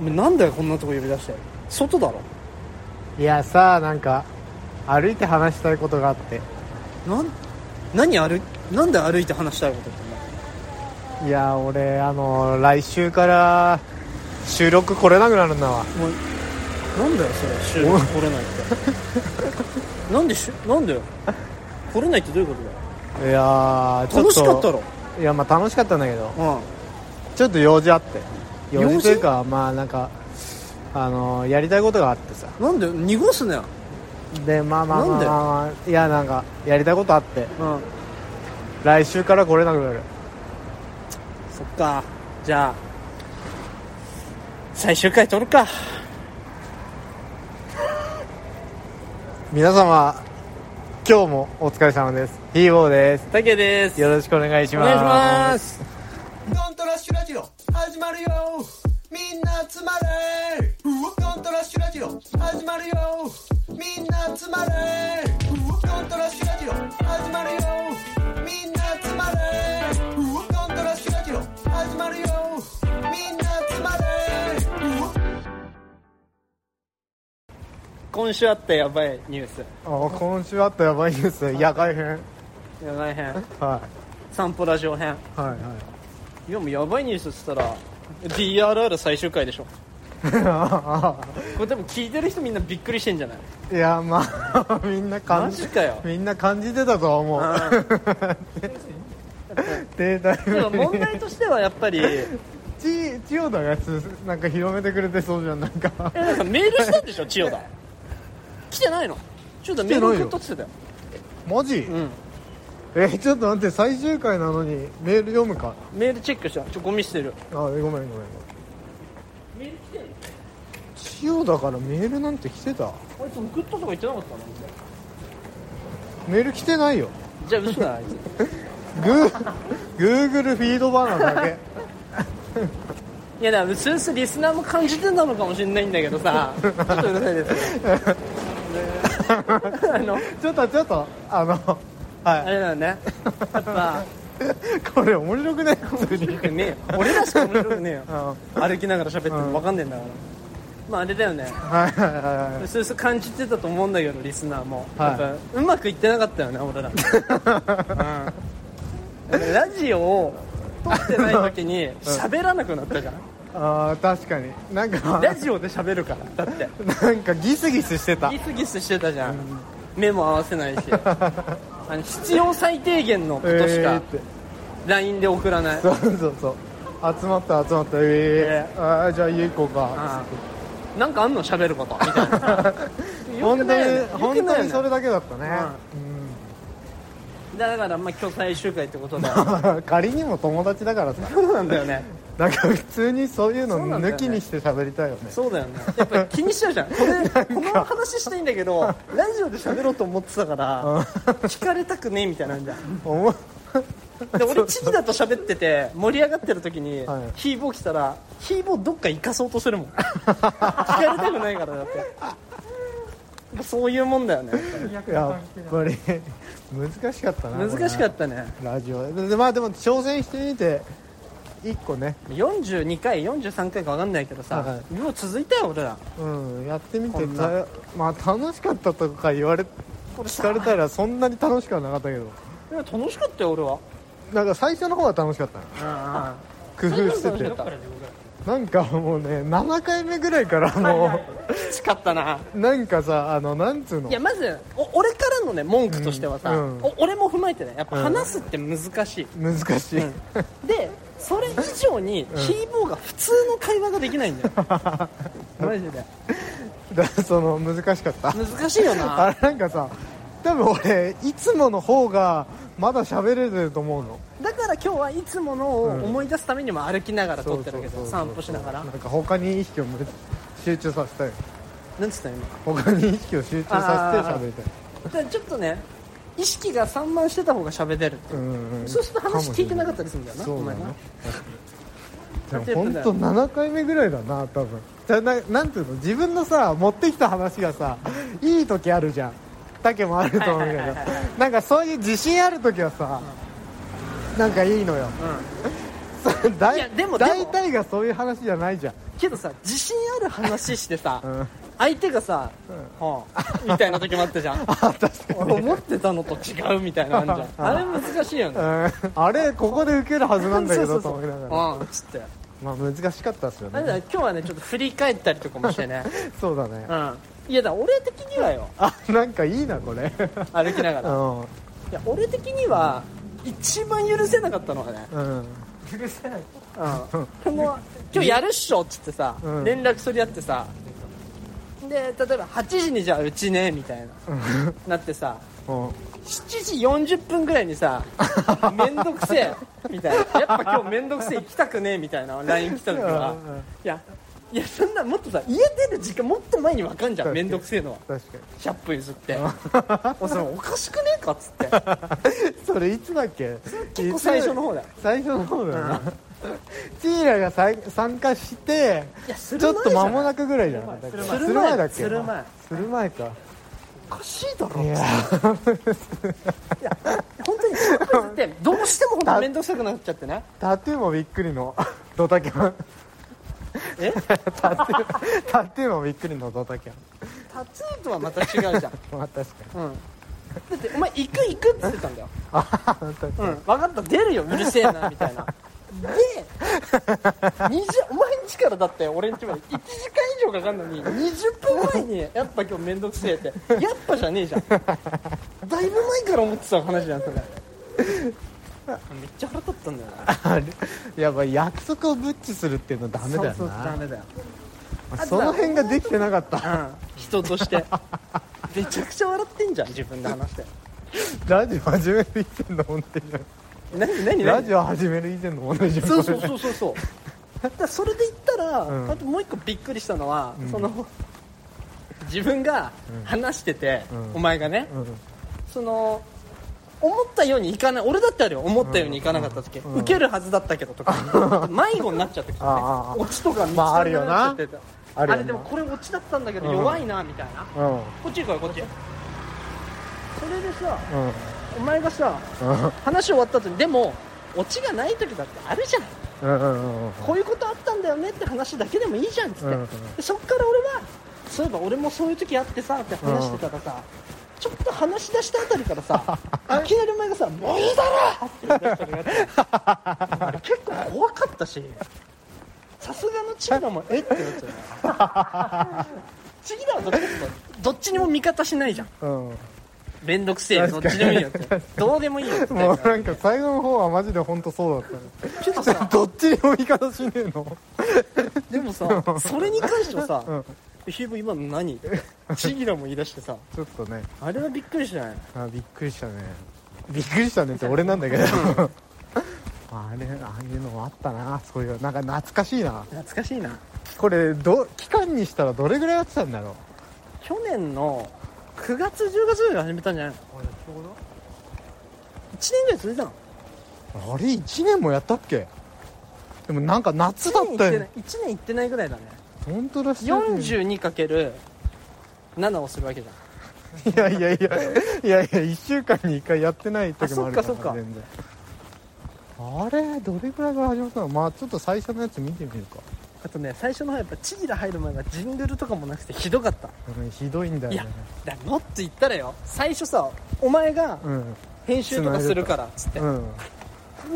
お前なんだよこんなとこ呼び出して。外だろ。いやさなんか歩いて話したいことがあって。なん何歩いなんで歩いて話したいことっていや俺あの来週から収録来れなくなるんだわ。お前なんだよそれ収録来れないって。なんでしゅなんだよ。来れないってどういうことだ？よいやーちょっと。楽しかったろ？いやまあ楽しかったんだけど。うん。ちょっと用事あって用用事事というかまあなんかあのやりたいことがあってさ。なんで？濁すね。でまあまあまあまあ、まあ、いやなんかやりたいことあって。うん。来週から来れなくなる。そっか。じゃあ最終回撮るか。皆様今日もお疲れ様です。ヒーボーです。たけです。よろしくお願いします。お願いします。コントラッシュラジオ始まるよ。みんな集まれ。コントラッシュラジオ。始まるよ。みんな集まれ。コントラッシュラジオ。始まるよ。みんな集まれ。コントラッシュラジオ。始まるよ。みんな集まれ。今週あったやばいニュース。あ今週あったやばいニュース。野外編。やばい編。は散歩ラジオ編。いはいはいいやもうやばいニュースっつったら DRR 最終回でしょ。これでも聞いてる人みんなびっくりしてんじゃない？いやまあ みんなマ感じジかよ。みんな感じてたとは思う。停滞 でも問題としてはやっぱり千代田がつなんか広めてくれてそうじゃんなんか。なんかメールしたんでしょ千代田。来てないの？千代田メール送っとってたよ。マジ、うんえちょっと待って最終回なのにメール読むか？メールチェックしたちょゴミ捨てる。あごめんごめんメール来てん。の千代田からメールなんて来てた？あいつ送ったとか言ってなかったの？メール来てないよ。じゃあ嘘だあいつ。グーグーグルフィードバナーだけ。いやだからうすうすリスナーも感じてたのかもしれないんだけどさ。ちょっとうるさいですよ あのちょっとちょっとあのあはれだよね。やっぱ。い これ面白くね？普通に。ね俺らしか面白くねえよ。う歩きながら喋ってるの分かんねえんだから。まああれだよね。はいはいはいはうすうす感じてたと思うんだけどリスナーも、はい。やっぱうまくいってなかったよね俺ら、うん、ラジオを撮ってない時に喋らなくなったじゃん、あー確かに。なんかラジオで喋るからだって。なんかギスギスしてた。ギスギスしてたじゃん、目も合わせないしあの必要最低限のことしか LINE で送らない、そうそうそう。集まった集まった。ええあーじゃあ家行こうか。なんかあんの？喋ること。みたいな。本当に本当にそれだけだったね。だからまあ今日最終回ってことで。う ん仮にも友達だからさ。そうなんだよねなんか普通にそういうの抜きにして喋りたいよね。そうだよね。やっぱ気にしちゃうじゃん。これこの話したいんだけどラジオで喋ろうと思ってたから聞かれたくねえみたいなんじゃん。で俺チキだと喋ってて盛り上がってる時に、はい。ヒーボー来たらヒーボーどっか行かそうとするもん。聞かれたくないからだって。そういうもんだよね。やっぱり。難しかったな難しかっったね。たラジオ。でまあでも挑戦してみて一個ね。42回43回か分かんないけどさ、はよう続いたよ俺ら。うんやってみてこんな。たまあ楽しかったとか言われこれ聞かれたらそんなに楽しくはなかったけど。いや楽しかったよ俺は。なんか最初の方は楽しかったの。工夫してて。なんかもうね7回目ぐらいからもきつかったな。うなんかさあのなんつうの？いやまずお俺からのね文句としてはさ、うんうん。お俺も踏まえてねやっぱうん話すって難しい、難しい、でそれ以上にヒーボーが普通の会話ができないんだよ。マジで。だその難しかった。難しいよな。あれなんかさ多分俺いつもの方がまだ喋れてると思うの。だから今日はいつものを思い出すためにも歩きながら撮ってるわけど散歩しながら。なんか他に意識を集中させたい。なんつった今他に意識を集中させて喋りたい。ちょっとね意識が散漫してた方が喋れるっていう。う、んうんそうすると話聞いてなかったりするんだよなお前な本当7回目ぐらいだな多分。じゃあななんていうの？自分のさ持ってきた話がさいい時あるじゃん。竹もあると思うけど。なんかそういう自信ある時はさなんかいいのよ。うん。そ だいやでもでも。大体がそういう話じゃないじゃん。けどさ自信ある話してさ、うん相手がさ「はあ」みたいな時もあったじゃん。あ確か俺思ってたのと違うみたいなのあんじゃん。あれ難しいよね。に、うん、あれここで受けるはずなんだけどと思いながらうんつって。まあ難しかったですよね。今日はねちょっと振り返ったりとかもしてね。そうだね。うん。いやだから俺的にはよ。あなんかいいなこれ。歩きながら。いうん。や俺的には一番許せなかったのがね。うん。許せない。うん。この今日やるっしょっつってさ、うん。連絡取り合ってさで例えば8時にじゃあうちねみたいな。なってさうん。7時40分ぐらいにさ めんどくせえみたいな。やっぱ今日めんどくせえ行きたくねえみたいな LINE 来た時は。うんいやいやそんなもっとさ家出る時間もっと前に分かんじゃんめんどくせえのは。確か100分譲って。おそれおかしくねえかっつって。に それいつだっけ？結構最初の方だ。よ最初の方だよなチーラが参加してちょっと間もなくくぐらいじゃないする前。する前だっけする前する前か。おかしいだろ。いや。本当に100分譲ってどうしても本当めんどくさくなっちゃってね。タトゥーもびっくりのドタキャン。え？タトゥータトゥーもびっくりのドタキャン。タトゥーとはまた違うじゃん。まあ確かに。うん。だってお前行く行くって言ってたんだよ。あ確かに。うん。分かった。出るようるせえなみたいな。で 20お前んちからだって俺んちまで1時間以上かかるのに20分前にやっぱ今日めんどくせえって。やっぱじゃねえじゃん。だいぶ前から思ってた話じゃんそれ。めっちゃ腹立ったんだよな。あれやっぱ約束をブッチするっていうのダメだよな。そうそうダメだよ。その辺ができてなかった。うん人として。めちゃくちゃ笑ってんじゃん自分で話して。ラジオ始める以前の問題じゃ何何んラ何ジオ始める以前の問題じそうそうそうそうそう。だそれで言ったら、うん。あともう一個びっくりしたのは、うん。その自分が話してて、うん。お前がね、うん。その思ったようにいかない俺だってあるよ思ったようにいかなかった時、うん。受けるはずだったけどとか、迷子になっちゃってきて、ね。あああ、オチとか見つまあかるよななっちゃってて。あるよな。れでもこれオチだったんだけどうん弱いなみたいな、うん。こっち行こうよこっち。それでさうんお前がさうん。話終わった後にでもオチがない時だってあるじゃん。うんうんうんこういうことあったんだよねって話だけでもいいじゃんっつって、うんうんでそっから俺はそういえば俺もそういう時あってさって話してたらさ、ちょっと話し出したあたりからさ いきなりお前がさ「もういいだろ!」って言い出したのがあってあれ結構怖かったしさすがのチギラもえっ？てなっちゃう。チギラはどっち？かっていうとどっちにも味方しないじゃん。うん面倒くせえよ。どっちでもいいよ。ってどうでもいいよ。っ てもうなんか最後の方はマジで本当そうだっけどさたね どっちにも味方しねえの。でもさ それに関してはさうん「ヒーブ今の何?」チギラも言い出してさちょっとね。あれはびっくりしない？あびっくりしたね。びっくりしたねって俺なんだけど。あれああいうのあったな。そういうなんか懐かしいな。懐かしいな。これど期間にしたらどれぐらいやってたんだろう。去年の9月10月ぐらい始めたんじゃないの？1年ぐらい続いたの。あれ1年もやったっけ？でもなんか夏だったよ1年行ってないぐらいだね。本当だし 42×7 をするわけじゃん。いやいやいやいやいや1週間に1回やってない時もあるからあそっかそっか。全然。あれどれぐらいから始まったの？まあちょっと最初のやつ見てみるか、あとね最初の方やっぱチギラ入る前はジングルとかもなくてひどかった。うん、ひどいんだよいやねだもっと言ったらよ。最初さお前がうん。編集とかするからっつって。うん。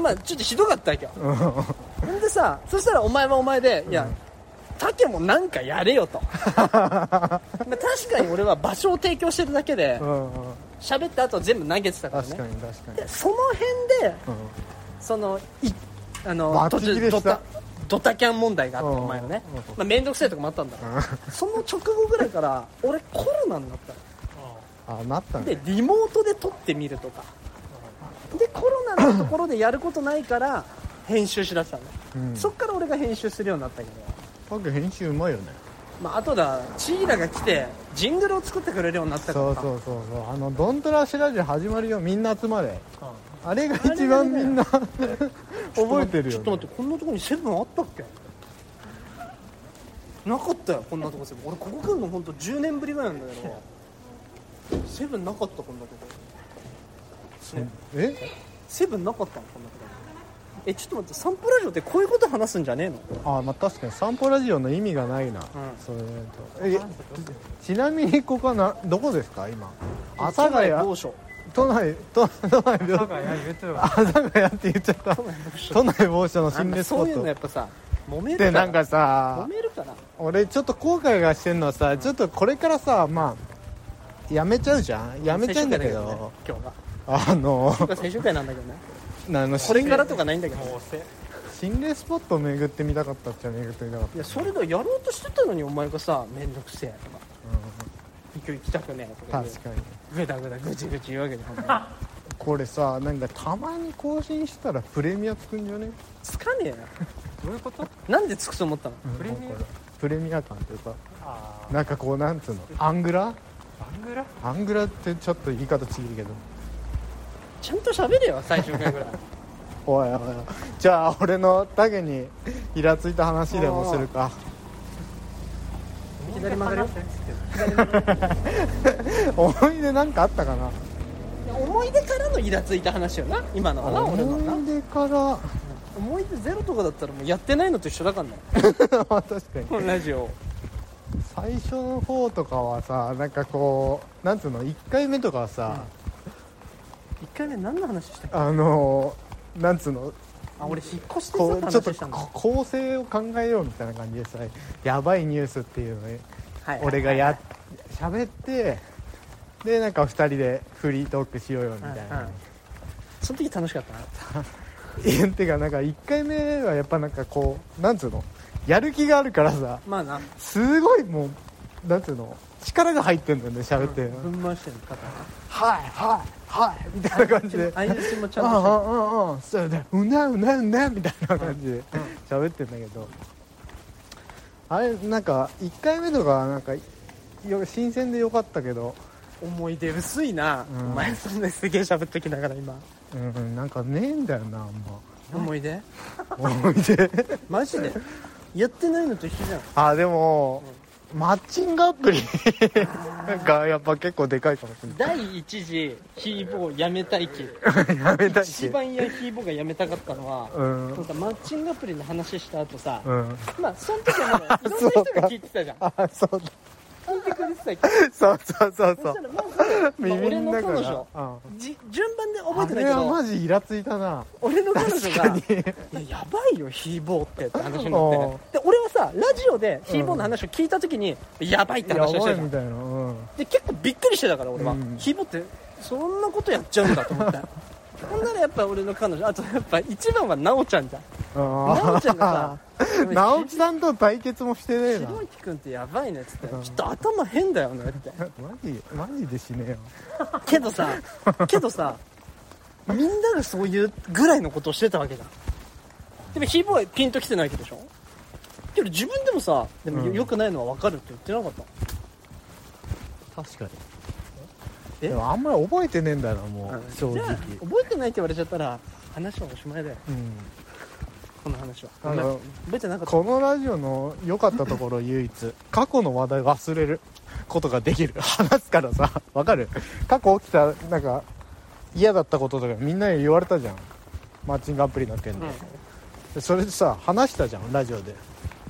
まあちょっとひどかったわけよ。うん。ほんでさそしたらお前はお前でいや、タケもなんかやれよと。まあ確かに俺は場所を提供してるだけでうんうん。喋った後全部投げてたから確かねに確かに。でその辺でうん。そのいあのバチ切れしたドタキャン問題があったうん。お前のね。うん。まあ面倒くさいとこもあったんだ。その直後ぐらいから俺コロナになったの。あなったでねリモートで撮ってみるとか。でコロナのところでやることないから編集しだしたの、うん。そっから俺が編集するようになったけど。パク編集うまいよね。まああとだチーラが来てジングルを作ってくれるようになったから。さそうそうそうそう。あの「ドントラッシュラジオ」始まるよ。みんな集まれあれが一番みんな覚えてるよ、ね、ちょっと待ってこんなとこにセブンあったっけ？なかったよこんなとこセブン。俺ここ来るの本当10年ぶりぐらいなんだけど。セブンなかったこんなとこ、ね、え？セブンなかったのこんなとこ。えちょっと待って散歩ラジオってこういうこと話すんじゃねえの？あまあ確かに散歩ラジオの意味がないな、そういうと。えちなみにここはなどこですか今？阿佐ヶ谷。某所都内都都内や言ってるわ。阿佐ヶ谷って言っちゃった。都内某所の心霊スポそういうのッやっぱさ揉めるトでなんか揉さめるかな？俺ちょっと後悔がしてんのはさちょっとこれからさまあやめちゃうじゃん？やめちゃうんだけど。今日があの今日が最終回なんだけどね。あのこれからとかないんだけど。もうせ。心霊スポットを巡ってみたかったっちゃ巡ってみたかった。いやそれだやろうとしてたのにお前がさ面倒くせえとか今日行きたくねえとか確かに。グダグダぐちぐち言うわけじゃん。これさなんかたまに更新したらプレミアつくんじゃね？つかねえよ。どういうこと？なんでつくと思ったの？プレミア？プレミア感っていうかあなんかこうなんつうの？アングラ？バングラ？アングラってちょっと言い方ちぎるけど。ちゃんと喋れよ最終回ぐらい。おいおいおい。じゃあ俺のタゲにイラついた話でもするか左曲がるよ 思い出なんかあったかな？思い出からのイラついた話よな今のはな俺のな思い出から。思い出ゼロとかだったらもうやってないのと一緒だからね。ま あ確かに。ラジオ。最初の方とかはさなんかこうなんつうの？1回目とかはさ、一回目何の話したっけ？あのなんつうの？あ俺引っ越してうちょっと構成を考えようみたいな感じでさやばいニュースっていうのにはい俺がや喋ってでなんか2人でフリートークしようよみたいうんうなん。その時楽しかったな。いやてかなんか1回目はやっぱなんかこうなんつうの？やる気があるからさ。まあな。すごいもうなんつうの？力が入ってんだよね喋って、ぶん回してる方はいはいはいみたいな感じで。相づちもちあゃんとしてあああああそれでうなうなうなみたいな感じで。喋ってんだけど。あれなんか1回目とかはなんかよ新鮮でよかったけど。思い出薄いな、うん。お前そんなすげえ喋ってきながら今。うんなんかねえんだよなあん思い出？ま思い出？マジで？やってないのと一緒じゃん。あでも、マッチングアプリ。がやっぱ結構でかいかもしれ第一次ヒーボーやめたい期ないやめたい一し番やヒーボーがやめたかったのは、うん。かマッチングアプリの話した後さ、うん。まあその時はまだいろんな人が聞いてたじゃん。あそうだ聞いてくれてたそうそうそうそそしたらまず、まあ、耳俺の彼女。うん。じ順番で覚えてないけあれはどマジイラついたな。俺の彼女がややばいよヒーボーってって話になおって。で俺はさラジオでヒーボーの話を聞いた時に、やばいってや話をしてたみたいな。うん。で結構びっくりしてたから俺は、うん。ヒーボーってそんなことやっちゃうんだと思ってほんならやっぱ俺の彼女あとやっぱ一番は奈緒ちゃんじゃん。奈緒ちゃんがさ 直樹さんと対決もしてねえな。ひろゆき君ってやばいねっつって、うんちょっと頭変だよねってマジマジでしねえよ。けどさ けどさみんながそういうぐらいのことをしてたわけじゃん。でもヒーボーはピンときてないわけでしょ？けど自分でもさでもよ,、うん。よくないのは分かるって言ってなかった？確かに。えでもあんまり覚えてねえんだよなもうんう正直。覚えてないって言われちゃったら話はおしまいだよ。うん。この話は。あの覚えてなかった。このラジオの良かったところ唯一過去の話題忘れることができる。話すからさわかる？過去起きたなんか嫌だったこととかみんなに言われたじゃん。マッチングアプリの件で,、でそれでさ話したじゃんラジオで。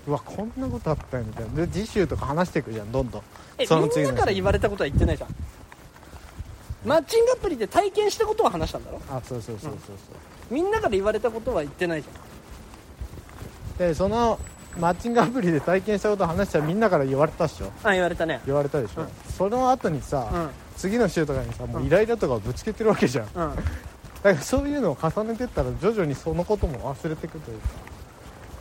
うわこんなことあったよみたいな。で次週とか話していくじゃんどんどん。えその次のみんなから言われたことは言ってないじゃんマッチングアプリで体験したことは話したんだろ？あそうそうそうそうみんなから言われたことは言ってないじそうでそのマッチングアプリで体験したことを話したらみんなから言われたっしょ。ゃんあ言われたね。言われたでしょ、うん。その後にさ、うん。次の週とかにさもうイライラとかをぶつけてるわけじゃん。うん。だからそういうのを重ねてったら徐々にそのことも忘れていくという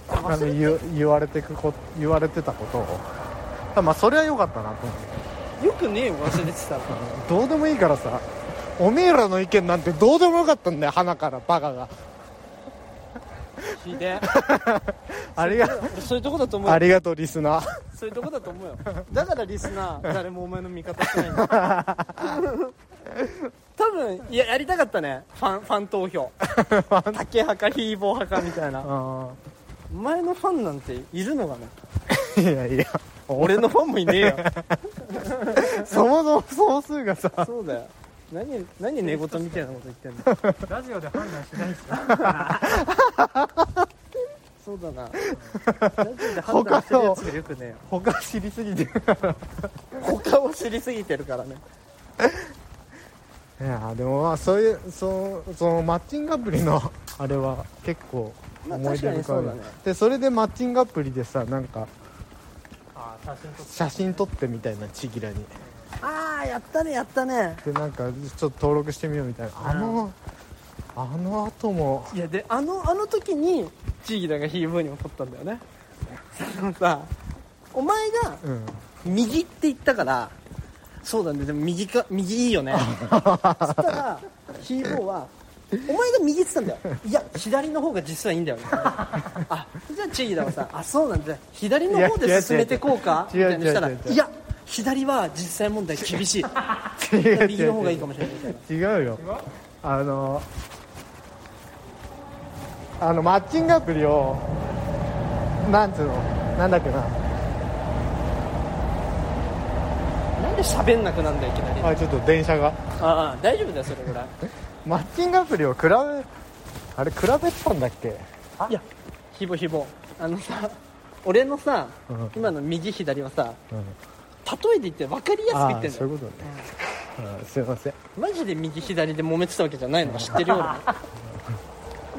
かあの言う言われてくこ言われてたことを。まあそれは良かったなと思ってよくねえよ忘れてたら。どうでもいいからさおめえらの意見なんてどうでもよかったんだよ鼻からバカが。ひでえありが俺そういうとこだと思うよ。ありがとうリスナー。そういうとこだと思うよ。だからリスナー 誰もお前の味方してない。んだ多分いややりたかったね。ファンファン投票。竹派かヒーボー派かみたいな。あお前のファンなんているのかなーいやいや。俺のファンもいねえよ そもそも総数がさ。そうだよ。何何寝言みたいなこと言ってんの？ラジオで判断しないですよ。そうだな。ラジオで判断してるやつがよくね他知りすぎてい他を知りすぎてるからね。やでもまあそういうそうそのマッチングアプリのあれは結構まあ思い出深い、確かにそうだね。でそれでマッチングアプリでさなんかああ写真撮ってみたいなチギラに。ああやったねやったね。でなんかちょっと登録してみようみたいな。あのあの後も。いやであのあの時にチーギラがヒーボーに怒ったんだよね。そのさお前がうん。右って言ったからそうだねでも右か右いいよね。そしたらヒーボーはお前が右って言ったんだよ。いや左の方が実はいいんだよね。あじゃあチーギラはさあそうなんだ。左の方で進めてこうか。みいやたいにしたらいや左は実際問題厳しい。右の方がいいかもしれない。みたいな違うよ。あのあのマッチングアプリをなんつうのなんだっけな。なんで喋んなくなんだよいきなり。ああちょっと電車が。あ大丈夫だよそれぐら。いマッチングアプリを比べあれ比べてたんだっけ？いやひぼひぼ。あのさ俺のさ、うん。今の右左はさうん。例えで言って分かりやすくあ言ってんだよ。あそういうことね、うん、すいません。マジで右左で揉めてたわけじゃないのは知ってるよだ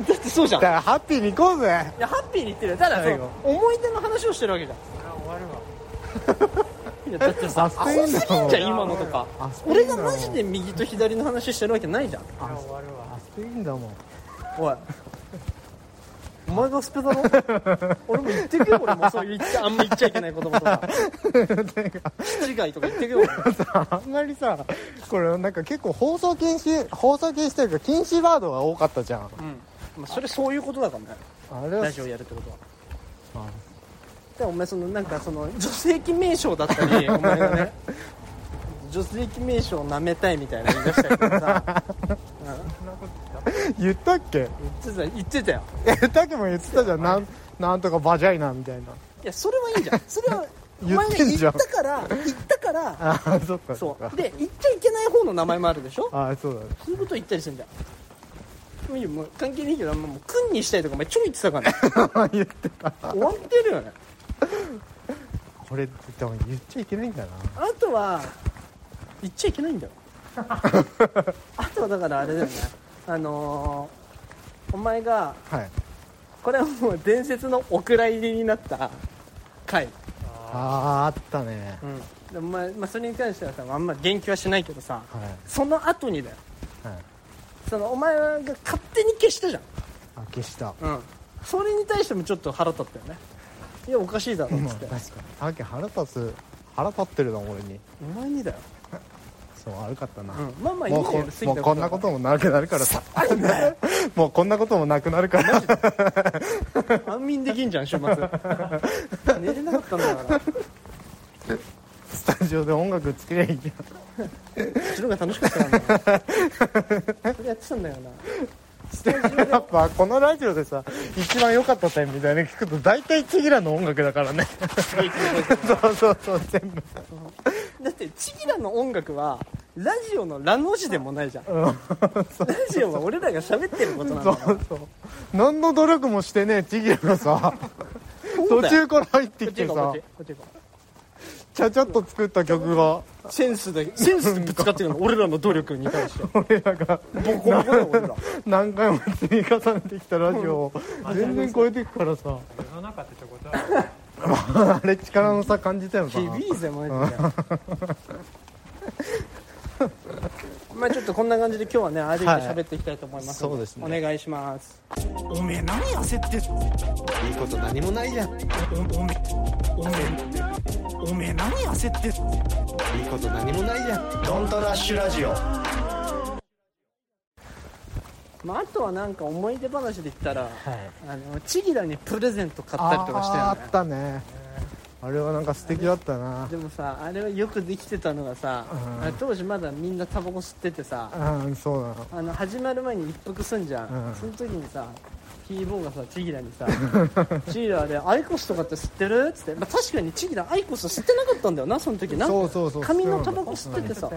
ってそうじゃん。いだからハッピーに行こうぜ。やハッピーに言ってるよ。ただ思い出の話をしてるわけじゃん。それは終わるわ。い やだってさあアホすぎんじゃん今のとか。俺がマジで右と左の話してるわけないじゃん。それは終わるわ。あスペインだもん。おい。お前がスペだろ？俺も言ってくよ俺も。そう言っちゃあんま言っちゃいけない言葉とか。気違いとか言ってくよ俺 あんまりさこれなんか結構放送禁止放送禁止というか禁止ワードが多かったじゃん。うん。まあそれそういうことだからね。あれはラジオやるってことは。あでお前そのなんかその女性記名称だったり お前がね女性記名称を舐めたいみたいな言い出したりとかさ、うん。言ったっけ？言ってた言ってたよ。言ったっけも言ってたじゃん。なんなんとかバジャイナみたいな。いやそれはいいじゃん。それはお 言前がってんじゃん。言ったから言ったから ああそっかそっか。う。で言っちゃいけない方の名前もあるでしょ？ああそうだね。そういうこと言ったりするんじゃんもういいよもう関係ないけどもう君にしたいとかお前ちょい言ってたから。ね言ってた。終わってるよねこれでも言っちゃいけないんだな。あとは言っちゃいけないんだよ。あとはだからあれだよね。あのーお前がはい。これはもう伝説のお蔵入りになった回、あああったね。うん、でお前、まあ、それに関してはさあんま言及はしないけどさはい。その後にだよ。はい。そのお前が勝手に消したじゃん。あ消した。うん。それに対してもちょっと腹立ったよねいやおかしいだろっつって。まあ確かにあけ腹立つ腹立ってるな俺に。お前にだよ、そう悪かったな、うん、まあまあいいんもうこだよ過ぎたもうこんなこともなくなるからさ。もうこんなこともなくなるから。安眠できんじゃん週末。寝れなかったんだから。スタジオで音楽つけりゃいいじそっちの方が楽しかったからなそれやってたんだよなやっぱこのラジオでさ一番良かった点みたいなの聞くと大体チギラの音楽だからね。でそうそうそう全部。だってチギラの音楽はラジオのラの字でもないじゃん。うん。ラジオは俺らが喋ってることなんそだから。うそう何の努力もしてねチギラがさ。途中から入ってきてさ。うこっちこっち行こちゃちゃっと作った曲が。うセンスでセンスでぶつかってるの俺らの努力に対して。俺らが。ボコボコだよ俺ら。何回も積み重ねてきたラジオを。全然超えていくからさ。世の中ってことは。あれ力の差感じたよな。響いぜマジで。まあちょっとこんな感じで今日はね歩いて喋っていきたいと思いますの、はい。そうですね。お願いします。おめえ何焦っていいこと何もないじゃん。おおめおめおめえ何焦ってこと何もないじゃん。ドントラッシュラジオ。まああとはなんか思い出話で言ったらはい。あのチギラにプレゼント買ったりとかしたよね。あったね。あれはなんか素敵だったな。でもさあれはよくできてたのがさ、うん。当時まだみんなタバコ吸っててさ、うんそうなの。あの始まる前に一服すんじゃん、うん。その時にさヒーボーがさチギラにさ「チギラでアイコスとかって吸ってる?」っつって、まあ、確かにチギラアイコス吸ってなかったんだよなその時な。そうそうそう紙のタバコ吸っててさ。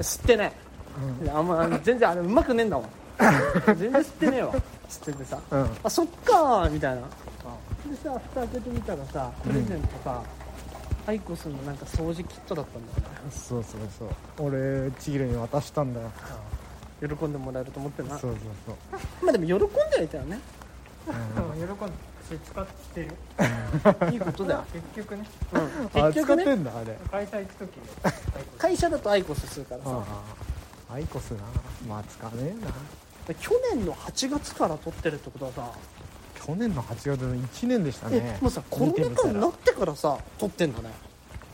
吸ってないうん。であんま全然あれうまくねえんだもん 全然吸ってねえわ。つっててさ。うん。あそっかーみたいな。でさ蓋開けてみたらさプレゼントさ、アイコスのなんか掃除キットだったんだよね。そうそうそう。俺ちぎるに渡したんだよ喜んでもらえると思ってな。そうそうそう。まあでも喜んではいたよね。喜んで使ってる。いいことだよ、結局ね。うん、あ使っ結局ねてんだあれ。会社行く時に。会社だとアイコスするからさ。ああアイコスな。まあ使わねえな。去年の8月から撮ってるってことはさ、去年の8月の1年でしたえねもうさコロナ禍になってからさ撮ってんだね。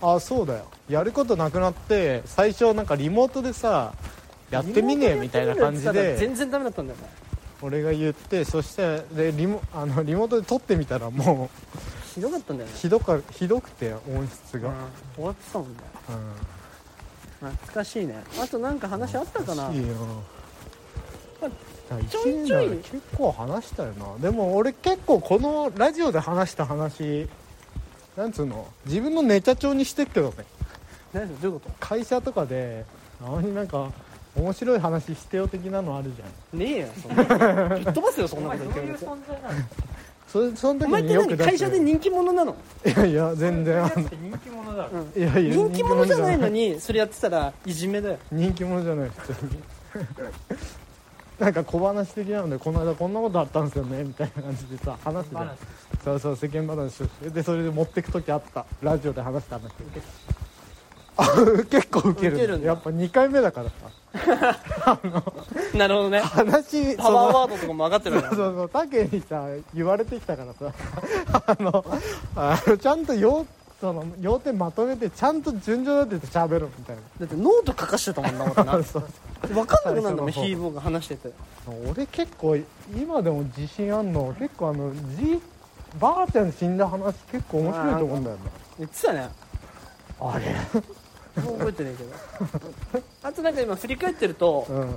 あそうだよ。やることなくなって最初なんかリモートでさやってみねえみたいな感じで全然ダメだったんだよ。ね俺が言ってそしてでリモあのリモートで撮ってみたらもひどかったんだよね。うひどかひどくて音質が、うん。終わってたもんね。うん、懐かしいね。あとなんか話あったかな？いいよ。ま1ちょいちょい。結構話したよな。でも俺結構このラジオで話した話なんつうの？自分のネタ帳にしてっけどね何どういうこ会社とかでたまになんか面白い話してよ的なのあるじゃん。とねえよそんな。のぶっ飛ばすよそんおなこ前そういうと言って。るやつ存在なのそれその時お前って何会社で人気者なの、いやいや全然。人気者だろ。うん。いやいや人気者じゃないのににそれやってたらいじめだよ。人気者じゃない普通に。なんか小話的なのでこの間こんなことあったんですよねみたいな感じでさ話してそうそう世間話をしてでそれで持ってく時あった。ラジオで話した話。あ 結構ウケるるやっぱ2回目だからさ。なるほどね。話パワーワードとかも上がってるかそうそうそうタケにさ言われてきたからさあのあのちゃんと要その要点まとめてちゃんと順序立てて喋るみたいだってノート書かしてたもんな俺ななそう分かんなくなるんだもんヒーボーが話してて俺結構今でも自信あんの結構あのじばあちゃん死んだ話結構面白いと思うんだよね言ってたねあれもう覚えてないけど。あとなんか今振り返ってるとうん。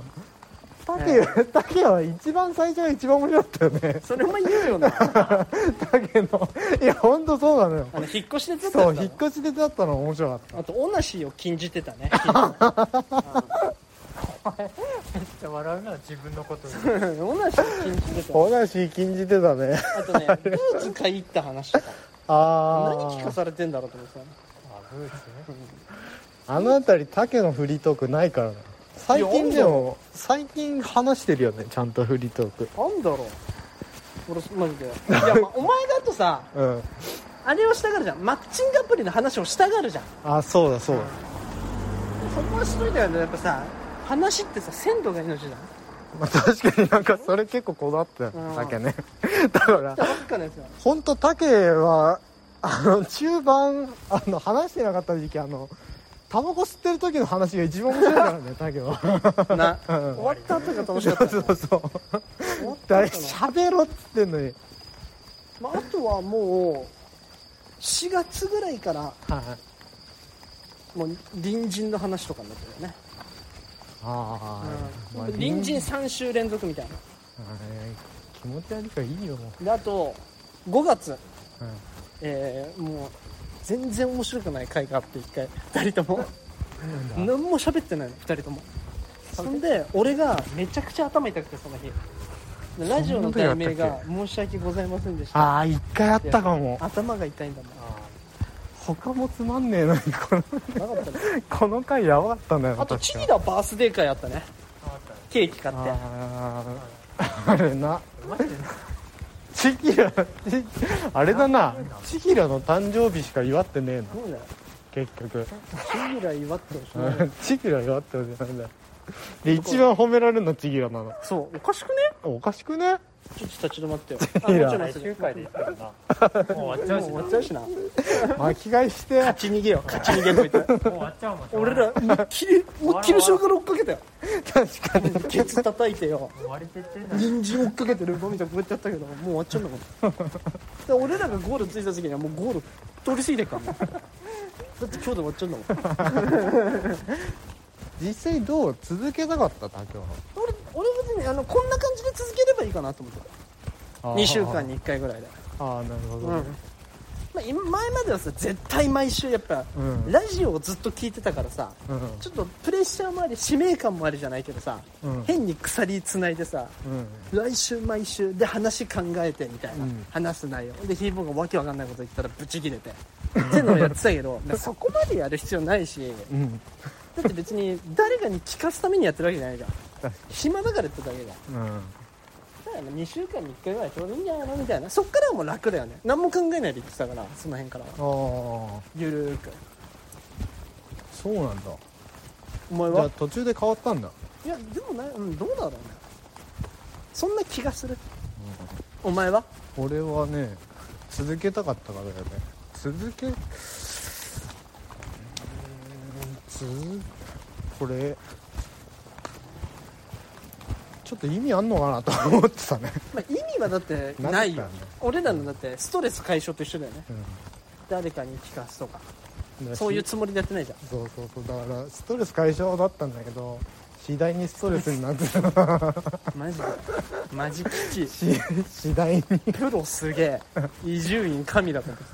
タケタケは一番最初が一番面白かったよね。それお前言うよな。タケの。いや本当そうなのよ。あの引っ越しで撮ったそう引っ越しでだったの面白かった。あとオナシーを禁じてたね。めっちゃ笑うな自分のことに。オナシー禁じてた。話禁じてたね。あとねブーツ買い行った話とか。あ何聞かあされてんだろうと思ってた。あブーツ？ねあの辺りタケのフリートークないからな。最近でも最近話してるよねちゃんとフリートーク。なんだろう。俺マジで。いや、まあ、お前だとさうん。あれをしたがるじゃん。マッチングアプリの話をしたがるじゃん。あそうだそうだ。そこはしといたよね。やっぱさ話ってさ鮮度が命じゃん。まあ、確かになんかそれ結構こだわってたうん。タケね。だから本当タケはあの中盤あの話してなかった時期あのタバコ吸ってる時の話が一番面白いからねタケはな。うん終わった後が楽しかった。よそうそう終わった誰喋ろっつってんのに。まあ、あとはもう4月ぐらいからはいもう隣人の話とかになってるよね、ああ、まあ隣人3週連続みたいな。はい。気持ち悪いからいいよあと5月。う、うん。えーもう全然面白くない回があって1回。2人とも。何も喋ってないの2人とも。そんで俺がめちゃくちゃ頭痛くてその日。でラジオの題名が「申し訳ございませんでした。ああ一回あったかも」頭が痛いんだもん。他もつまんねえのにこのなかった。ねこの回やばかったんだよあとチギラバースデー会あったね。ケーキ買って。あれな。マジでチキラチあれだな。チキラの誕生日しか祝ってねえな。そうだよ。結局。チギラ祝ってほしいね。チキラ祝ってほしい。なんだよ。で一番褒められるのチキラなの。そうおかしくね？おかしくね？ちょっと立ち止まってよ。ギラあもちろん最終回で言ったよな。もう終わっちゃうしもう終わっちゃうしな。巻き返して。勝ち逃げよ。勝ち逃げといてもう終わっちゃうもん。俺ら思いっきり思いっきり後ろから追っかけたよ確かに。ケツ叩いてよ終わりてってんだ人参追っかけてルーバみたいなこうやってやったけどもう終わっちゃうんだもん。で俺らがゴールついた時にはもうゴール通り過ぎてっからだって今日で終わっちゃうんだもん。実際どう続けたかった？竹は。俺俺別にあのこんな感じで続ければいいかなと思って2週間に1回ぐらいで。ああなるほど、うん。まあ、今前まではさ絶対毎週やっぱ、うん。ラジオをずっと聞いてたからさうん。ちょっとプレッシャーもあり使命感もあるじゃないけどさ、うん。変に鎖つないでさうん。来週毎週で話考えてみたいな、うん。話す内容。でヒーボーがわけわかんないこと言ったらブチ切れて。っていうのをやってたけどそこまでやる必要ないし。うん。だって別に誰かに聞かすためにやってるわけじゃないじゃん暇だからやってるだけじゃんうん。だから2週間に1回ぐらいちょうどいいんじゃないの？みたいな。そっからはもう楽だよね。何も考えないで言ってたからその辺からは。ああゆるーく。そうなんだ。お前は？じゃあ途中で変わったんだ。いやでもね、うん、どうだろうね。そんな気がする。お前は？俺はね続けたかったからだよね。続けうーんつこれちょっと意味あんのかなと思ってたね、まあ、意味はだってないよ。ね俺らのだってストレス解消と一緒だよね。う誰かに聞かすとか。ん、そういうつもりでやってないじゃん。そうそうそう。だからストレス解消だったんだけど次第にストレスになってマジで。マジ吉し 次第に。プロすげえ。伊集院神だと思って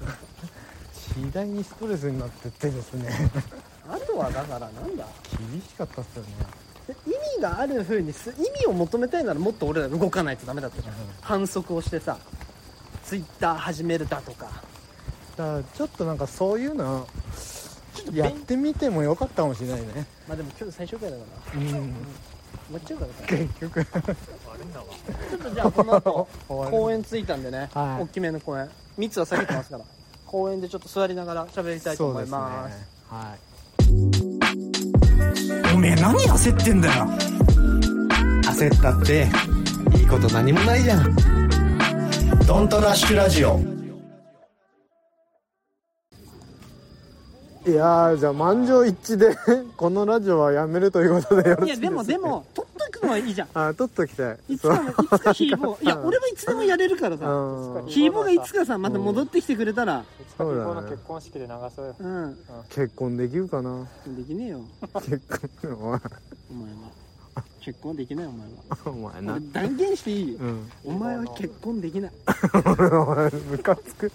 次第にストレスになってってですね。たあとはだからなんだ。厳しかったっすよね。意味がある風にす意味を求めたいならもっと俺ら動かないとダメだったじゃん、うん。反則をしてさツイッター始めるだとか。だからちょっとなんかそういうのちょっとやってみてもよかったかもしれないね。まあでも今日最終回だからうん。終わっちゃうからさ。結局。んだわちょっとじゃあこの後公園着いたんでね、はい。大きめの公園。密は避けてますから。公園でちょっと座りながら喋りたいと思います。はい。おめえ何焦ってんだよ。焦ったっていいこと何もないじゃん。ドントラッシュラジオ。いやーじゃあ満場一致で このラジオはやめるということでよろしいですいやでもでもくのはいいじゃんあ取っときたい。いつかもいつかヒーボー。いや俺はいつでもやれるからさ。うん。ヒーボーがいつかさまた戻ってきてくれたら。いつか日本の結婚式で流そうよ。うん。結婚できるかな？できねえよ。結婚お前お前は。結婚できないお前は。お前な。俺断言していいうん。お前は結婚できない。お前ムカつく。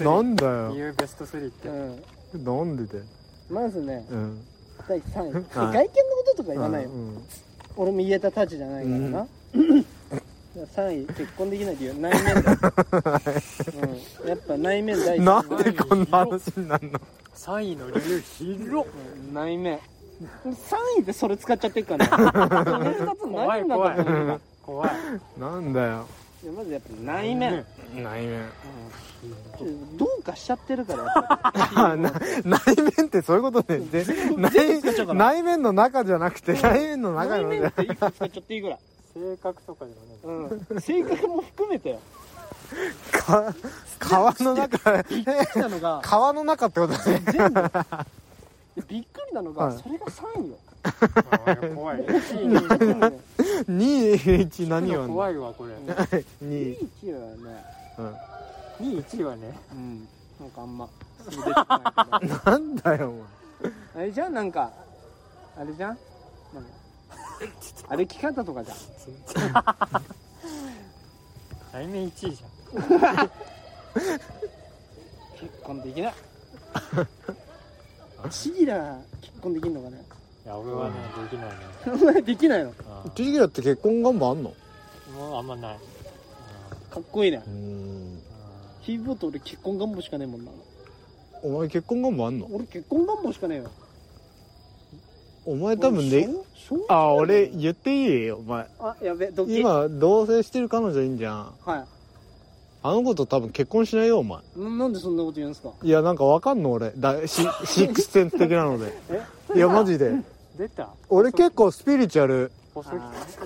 なんだよ。理由ベスト3って。うんなんででまずねうん。第3位。はい。外見のこととか言わないよ。うん俺も言えたたちじゃないからな、3位結婚できない理由内面だよ、うん、やっぱ内面第一なんでこんな話になるの？3位の理由広っ。うん内面。3位でそれ使っちゃってるからね。それ2つ怖何なんい怖い。怖い。なんだよ。いやまずやっぱ内面、内面。どうかしちゃってるから。内面ってそういうことね。内内面の中じゃなくて内面の中の。内面って一個使っちゃっていいぐら。い、性格とかでもね。うん、性格も含めてよ。か川の中。びっくりなのが。川の中ってことね。全部。でびっくりなのが、はい。それが3位よ怖い。1位。2位全部ね2 1何よ怖いわこれ。2 2位1位はね。うん2位1位はね。うん。なんかあんま。すぐ出てこないけどなんだよあれじゃん？なんかあれじゃん？なんか。歩き方とかじゃん。内面1位じゃん。結婚できない。シギラ結婚できんのかね？いや俺はねできないね。お前できないの？って結婚願望あんの？もうあんまないかっこいいね。うん。ヒーボーと俺結婚願望しかねえもんな。お前結婚願望あんの？俺結婚願望しかねえよ。お前多分ねあ俺言っていい？お前。あやべドキ。今同棲してる彼女いんじゃん。はあの子と多分結婚しないよお前。いななんでそんなこと言うんですか？いやなんかわかんの俺。だシシックスセンス的なので。え？いやマジで。出た。俺結構スピリチュアル細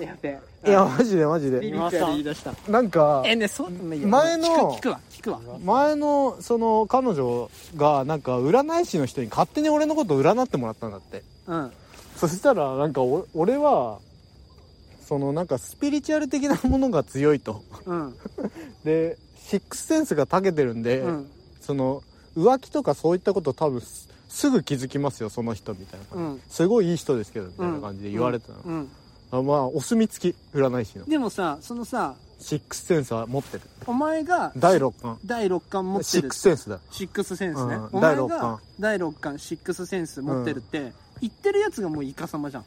やべいやマジでマジリでリチュアル言い出したなんかえねそ前の聞くわ聞くわ。前のその彼女がなんか占い師の人に勝手に俺のことを占ってもらったんだって。うん。そしたらなんかお俺はそのなんかスピリチュアル的なものが強いと。うん。でシックスセンスが長けてるんで、うん。その浮気とかそういったこと多分すすぐ気づきますよその人みたいな感じ、うん。すごいいい人ですけどみたいな感じで言われてたの、うんあまあお墨付き占い師の。でもさそのさシックスセンスは持ってる。お前が第六感。第六感持ってるシックスセンスだ。シックスセンスね、うん。お前第六感。が第六感シックスセンス持ってるって、言ってるやつがもうイカ様じゃん。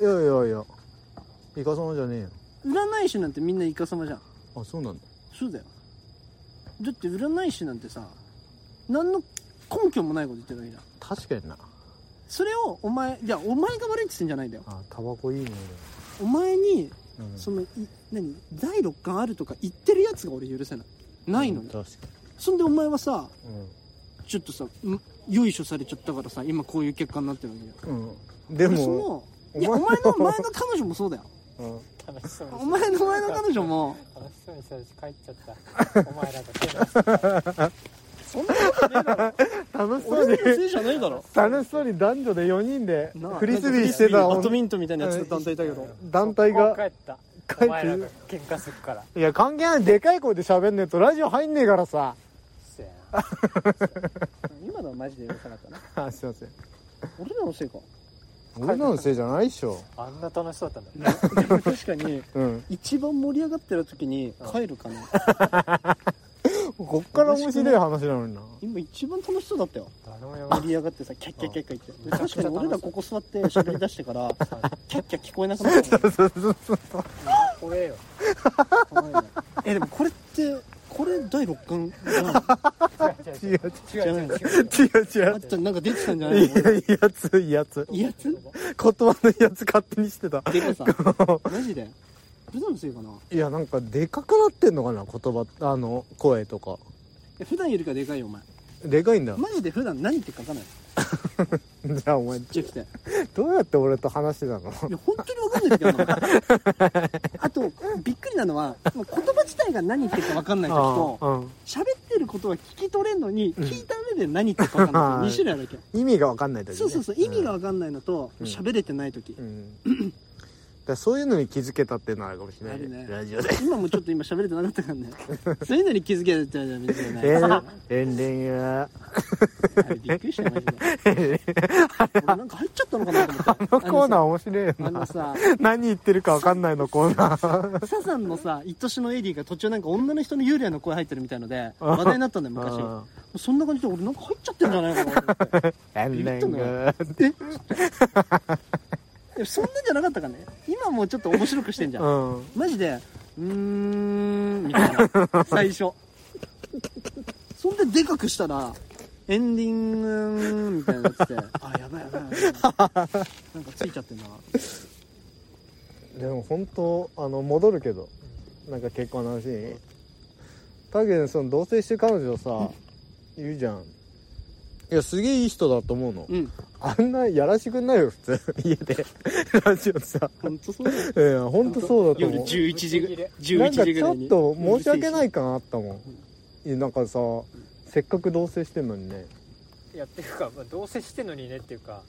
いやいやいや。イカ様じゃねえよ。占い師なんてみんなイカ様じゃん。あそうなんだ。そうだよ。だって占い師なんてさ何の根拠もないこと言ってるだけじゃん。確かになそれをお前じゃあお前が悪いって言ってんじゃないんだよ。あタバコいいね。お前に俺、うん、そのい何？第六感あるとか言ってるやつが俺許せない。ないのに、確かそんでお前はさにちょっとさんよいしょされちゃったからさ今こういう結果になってるわけじゃん。うん、うん、で俺そものいやお前の前の彼女もそうだよ。うん。楽しそうにお前の前の彼女も。楽しそうにしたし帰っちゃった。お前らが手出してそんなことねえだろ。楽しそうに俺のせいじゃないだろ楽しそうに男女で4人でなあフリスビーしてたバドミントンみたいなやつ団体いたけど。団体もう帰がった。帰って。お前らが喧嘩するから。いや関係ないでかい声で喋んねえとラジオ入んねえからさ。せやな。今のはマジで許さなかったな。あすいません。俺らのせいか。俺らのせいじゃないっしょ。あんな楽しそうだったんだ。確かにうん。一番盛り上がってる時に帰るかな こっから面白い話なのにな。今一番楽しそうだったよ。誰もや盛り上がってさキャッキャキャッキャ言って。で確かに俺らここ座って喋り出してからキャッキャ聞こえなくなった。のそうそうそう。これよ。えでもこれってこれ第六感じゃない？違う違うじゃないの違う違う。あっちゃんなんか出てたんじゃない？いのやいやついやつ。いやつ？言葉のやつ勝手にしてた。でかさマジで？普段のせいかな？いやなんかでかくなってんのかな？言葉あの声とか。え普段よりかでかいよお前。でかいんだ。マジで普段何って書かない？じゃあお前ジェフって。どうやって俺と話してたの？いや本当に分かんない時あるの。あとびっくりなのはもう言葉自体が何言ってるか分かんない時とああうん。喋ってることは聞き取れんのに、聞いた上で何言ってるか分かんないはい2種類あるわけ。意味が分かんない時、ね、そうそうそう意味が分かんないのとうん。喋れてない時、うん だそういうのに気づけたっていうのはあるかもしれない。ね。ラジオで。今もちょっと今喋れてなかったからね。そういうのに気づけるって言ったらえね。んえんれんやあれびっくりしたマジで俺なんか入っちゃったのかなと思ってあのコーナーー面白いよあのなさ何言ってるか分かんないのコーナー。サザンのさ愛しのエディが途中なんか女の人の幽霊の声入ってるみたいので話題になったんだよ昔。あそんな感じで俺なんか入っちゃってんじゃないかな。と思ってえんれんがえ？そんなんじゃなかったかね。今もうちょっと面白くしてんじゃん。うん。マジでうーんみたいな。最初。そんででかくしたらエンディングみたいになって。てあやばいやばいやばい。なんかついちゃってんな。でも本当あの戻るけど。なんか結婚の話。にだけどその同棲してる彼女さ、言うじゃん。いやすげえいい人だと思うの、うんあんなやらしくんないよ普通。家で。ラジオさ。本当そうだよ。いや本当そうだと夜思う。11時ぐぶ11なんかちょっ時ぐらいにと申し訳ない感あったもん。いやなんかさせっかく同棲してんのにね。やっていうか、まあ、同棲してんのにねっていうか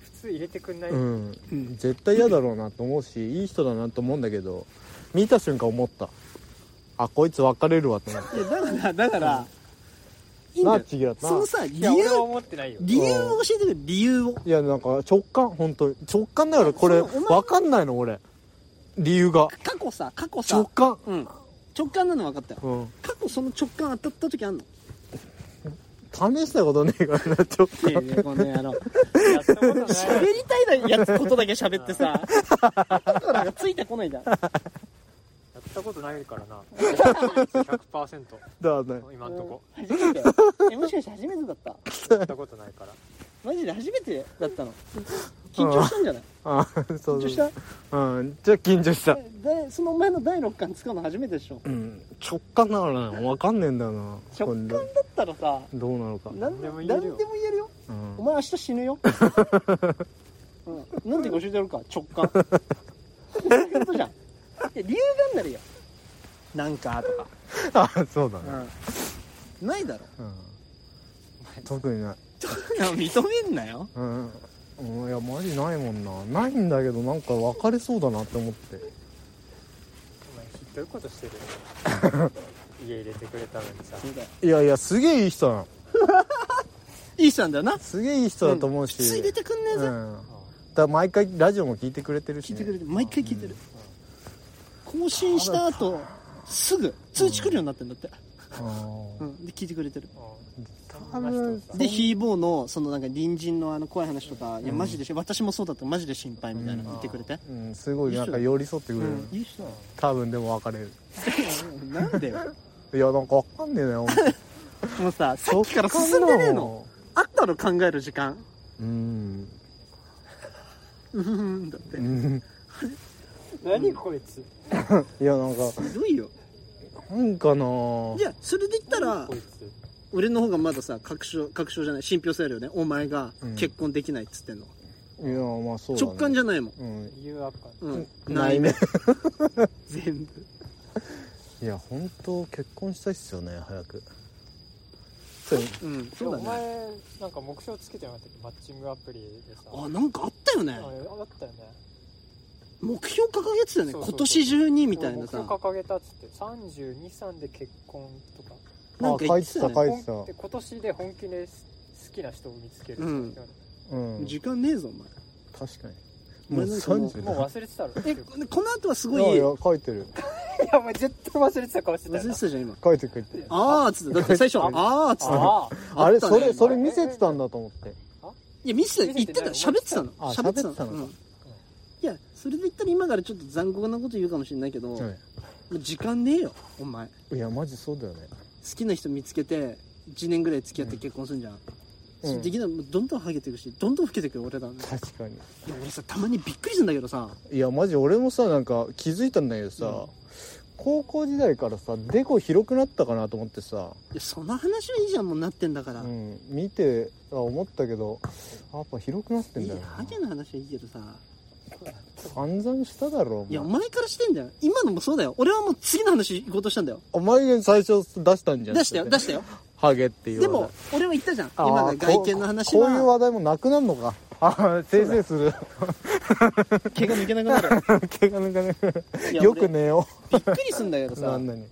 普通入れてくんない、うんうん。絶対嫌だろうなと思うしいい人だなと思うんだけど見た瞬間思った。あこいつ別れるわって思っいやだからだからいいんだよ。そのさ理由思ってないよ。理由を教えてくれ理由を。いやなんか直感本当に直感だからこれ分かんないの俺。理由が。過去さ過去さ。直感。うん。直感なの分かったよ。うん。過去その直感当たった時あんの？試したことねえからな直いや感。いやこの野郎。喋りたいやつことだけ喋ってさ。後からがついてこないじゃんことないからな。100% だね。今んとこ。初めてえもしかして初めてだった？やったことないから。マジで初めてだったの？緊張したんじゃない？あそう緊張した？うん。じゃあ緊張した。でそのお前の第六感使うの初めてでしょ？うん。直感だからね。分かんねえんだよな。直感だったらさどうなのか。何でも言え何るよ。でも言えるよ。うん。お前明日死ぬよ、うん、なんでか教えてやるか？直感。そういうことじゃん。いや理由があんなるよなんかとか、あそうだね。うん、ないだろ。うん。特にない。認めんなよ。うん。うん。いやマジないもんな。ないんだけどなんか別れそうだなって思って。お前ひどいことしてるよ。家入れてくれたのにさ。いやいやすげえいい人なの。いい人なんだよな。すげえいい人だと思うし、普通入れてくんねえぜ、うん。だ毎回ラジオも聞いてくれてるし、ね、聞いてくれてる毎回聞いてる、更新した後すぐ通知来るようになってんだって、うん、で聞いてくれてる。多分でヒーボーのそのなんか隣人のあの怖い話とか、いやマジでし私もそうだったマジで心配みたいなの言ってくれて、うん、すごいなんか寄り添ってくれる、いい人だ。多分でも別れる。なんでよ。いやなんかわかんねえなよもうささっきから進んでねえの。あったの考える時間。うん。うーん。だって。うん何こいつ？いやなんか。ひどいよ。なんかないやそれで言ったらこいつ？俺の方がまださ確証確証じゃない。信憑性あるよね。お前がうん。結婚できないっつってんの、いやまあそうだ、ね、直感じゃないもん。うん。っかうん。ないね。全部。いや本当結婚したいっすよね早く。そう。うんそうだね。お前なんか目標つけてなかったっけ？マッチングアプリでさ。あなんかあったよね。ああったよね目標掲げてたよね？そうそうそう。今年中にみたいなさ。目標掲げたっつって。32歳で結婚とか。なんか言ってたよね。あ書いてた。本で今年で本気で好きな人を見つけるうんってうん。時間ねえぞお前。確かに。おもう前なんかもう30もう忘れてたろ。えこの後はすごいいやいや書いてる。いやお前絶対忘れてた顔してた忘れよなてたじゃん今。書いてくれてる。あーっつってだって最初あーっつってああれあったね。それそれ見せてたんだと思って。いや見せて言ってた。喋ってたの。あ喋ってた喋ってたのそれで言ったら今からちょっと残酷なこと言うかもしれないけどもはう時間ねえよお前。いいやマジそうだよね。好きな人見つけて1年ぐらい付き合って結婚するんじゃん、うん。それできないどんどんハゲていくしどんどん老けていくよ俺ら。ね確かに。いや俺さたまにびっくりするんだけどさ。いやマジ俺もさなんか気づいたんだけどさ、うん。高校時代からさデコ広くなったかなと思ってさ、いやその話はいいじゃんもうなってんだから、うん、見てあ思ったけどやっぱ広くなってんいだよなやハゲの話はいいけどさ散々しただろおいやお前前からしてんだよ。今のもそうだよ。俺はもう次の話行こうとしたんだよ。お前が最初出したんじゃん。出したよ。出したよ。ハゲっていうでも俺は言ったじゃん。今の外見の話こうこういうは話題もなくなるのか。あ先生する。毛が抜けなくなる。毛が抜かないいやよく寝よびっくりすんだけどうさなんなに。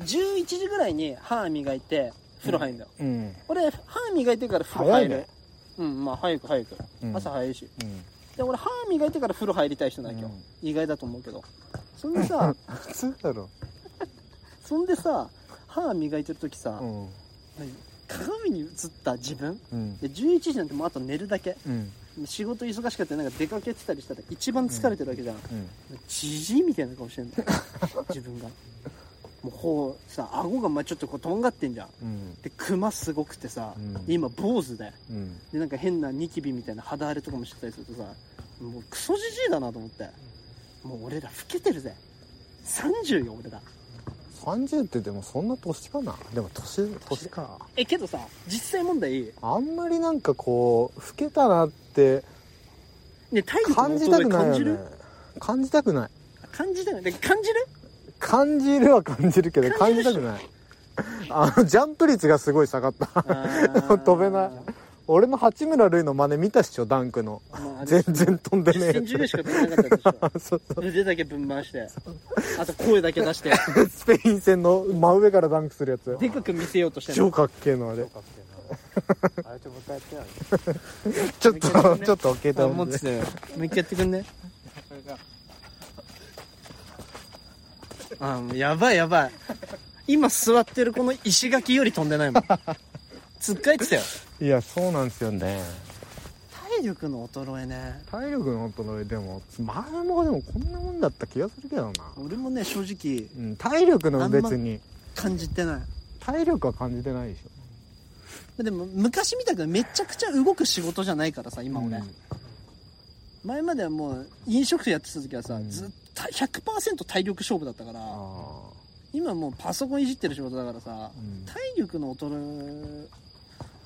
11時ぐらいに歯磨いて風呂入るんだよ、うん。俺歯磨いてから風呂入る。うんまあ早く早く、うん。朝早いし。うんで俺歯磨いてから風呂入りたい人なんだよ、うん。意外だと思うけど。そんでさ普通だろ。そんでさ歯磨いてる時さ、うん。鏡に映った自分？うん。で11時なんてもうあと寝るだけ。うん。仕事忙しかったりなんか出かけてたりしたら一番疲れてるわけじゃん。うん。じじいみたいな顔してんだよ。自分が。もうこうさ顎がまあちょっとこうとんがってんじゃん。うん。でクマすごくてさ、うん。今坊主でうん。でなんか変なニキビみたいな肌荒れとかもしてたりするとさもうクソじじいだなと思って。もう俺ら老けてるぜ。30よ俺ら。30ってでもそんな年かな？でも年年か。えけどさ実際問題。あんまりなんかこう老けたなってね体力の感じたくない感じる？感じたくない。感じたくない？感じる？感じるは感じるけど感じたくない。あのジャンプ率がすごい下がった。飛べない俺の八村塁の真似見たっしょダンクの。まあ全然飛んでね10センチぐらいしか飛べなかったでしょ。え そうそう。腕だけぶん回して。あと声だけ出して。スペイン戦の真上からダンクするやつ。でかく見せようとして超かっけえのあれ。かっけえなあれちょっともう一回やってやるちょっとちょっと携あ帯持って持って。てもう一回やってくんね。あもうやばいやばい。今座ってるこの石垣より飛んでないもんつっかえてたよ。いやそうなんですよね。体力の衰えね。体力の衰えでも前もでもこんなもんだった気がするけどな、俺もね正直うん、体力の別に。感じてない。体力は感じてないでしょ。でも昔みたくめちゃくちゃ動く仕事じゃないからさ今俺、うん。前まではもう飲食店やってた時はさ、うん。ずっと100%体力勝負だったからあ今もうパソコンいじってる仕事だからさ、うん。体力の衰え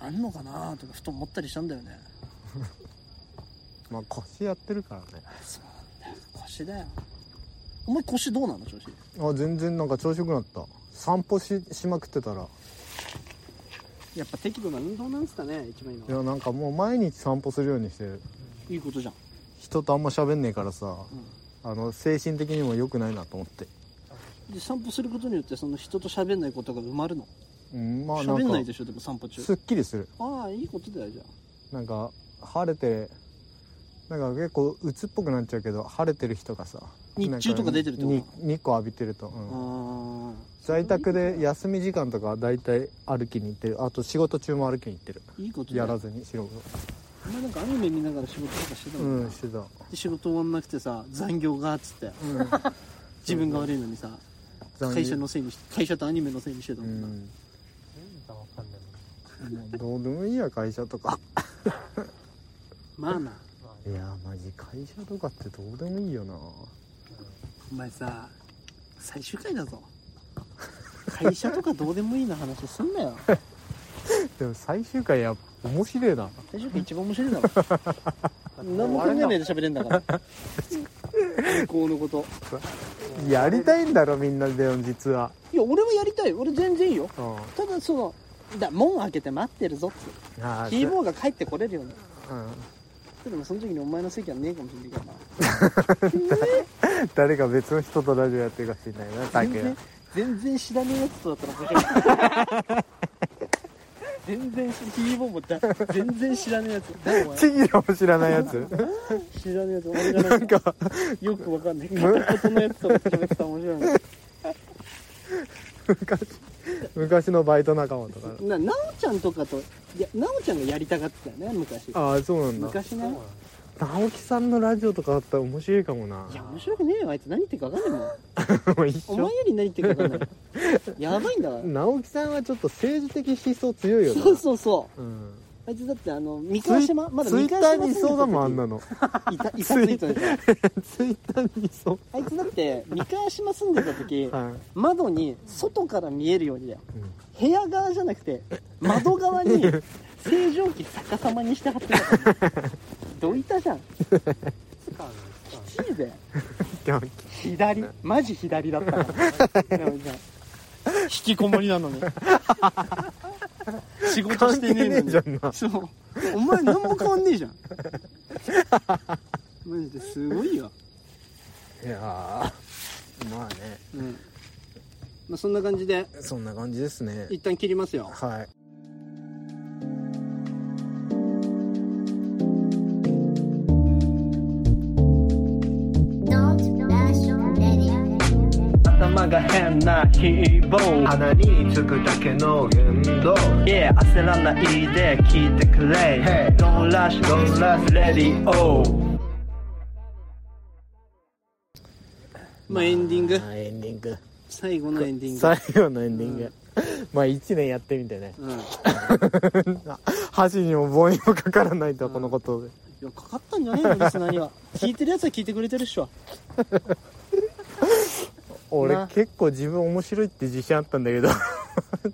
あんのかなとかふと思ったりしたんだよね。まあ腰やってるからね。そうなんだよ。腰だよ。お前腰どうなの調子？あ全然なんか調子よくなった。散歩ししまくってたら。やっぱ適度な運動なんですかね一番今。いやなんかもう毎日散歩するようにしてる。いいことじゃん。人とあんま喋んねえからさ、あの精神的にも良くないなと思って。で散歩することによってその人と喋んないことが埋まるの？うんまあなんんないでしょでも散歩中。すっきりする。ああいいことだよじゃあ。なんか晴れてなんか結構鬱っぽくなっちゃうけど晴れてる日とかさ日中とか出てるってこと？日光浴びてると、うん。あ在宅で休み時間とかは大体歩きに行ってる。あと仕事中も歩きに行ってる。あいいことだよ。やらずに仕事。お前なんかアニメ見ながら仕事とかしてたうもんな、んしてた。で仕事終わんなくてさ残業がっつって。うん。自分が悪いのにさ会社のせいにし会社とアニメのせいにしてたもんな、うん。全然わかんないもうどうでもいいや会社とか。まあな。まあいやマジ会社とかってどうでもいいよな。お前さ最終回だぞ。会社とかどうでもいいな話すんなよ。でも最終回や面白いな。最終回一番面白いだろ。何も考えないで喋れんだから。向こうのこと。やりたいんだろみんなでも実は。いや俺はやりたい。俺全然いいよ。うん。ただそのだ門開けて待ってるぞって。あキーボーが帰ってこれるようん。でもその時にお前の席はねえかもしれないけどな。誰か別の人とラジオやってるかもしれないな全然全然知らねえやつとだったら面白い全然しキーボーもだ全然知らねえやつ。誰お前？ちぎりも知らないやつ？知らねえやつ。俺がなんかよくわかんない。片言のやつとか喋ってたら面白いな。昔 昔のバイト仲間とか。ななおちゃんとかといやなおちゃんがやりたがってたよね昔。ああそうなんだ。昔ね。直樹さんのラジオとかあったら面白いかもな。いや面白くねえよあいつ。何言ってるか分かんないもん。もう一緒。お前より何言ってるか分かんない。やばいんだから。直樹さんはちょっと政治的思想強いよな。そうそうそう。うんあいつだってあの三河島まだツイッターにいそうだもんあんななのいたいたついたでしょツイッターにいそう。あいつだって三河島住んでた時はい。窓に外から見えるようにだよ。うん。部屋側じゃなくて窓側に清浄機逆さまにして貼ってた。からどいたじゃん。使うの使うのいいぜ。でも左。マジ左だったから でもじゃあ引きこもりなのに仕事してねえのに。じゃんな。そう。お前何も変わんねえじゃん。マジですごいよ。いやーまあね。うん。まあそんな感じで。そんな感じですね。一旦切りますよ。はいな希望鼻につくだけの言動。Yeah 焦らないで聞いてくれ。Hey Don't rush Don't rush Radio まあエンディング。あーエンディング。最後のエンディング。最後のエンディング。まあ1年やってみてね。うん。い 箸にも棒にもかからないとこのことで。やかかったんじゃねえのリスナーには。聞いてるやつは聞いてくれてるっしょ 俺な。結構自分面白いって自信あったんだけど。い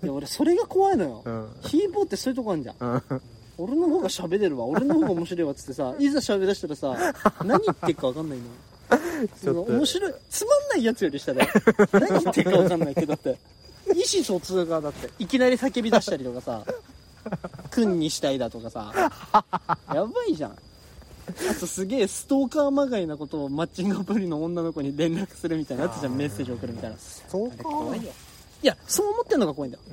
や俺それが怖いのよ。うん。ヒーボーってそういうとこあんじゃん。うん。俺の方が喋れるわ俺の方が面白いわっつってさ いざ喋りだしたらさ何言ってっか分かんないの。ちょっと。面白い。つまんないやつより下で 何言ってっか分かんないけどだって。意思疎通がだっていきなり叫び出したりとかさ「君にしたい」だとかさ。やばいじゃん あとすげえストーカーまがいなことをマッチングアプリの女の子に連絡するみたいなやつじゃんメッセージ送るみたいな。そうか怖いよいやそう思ってんのが怖いんだよ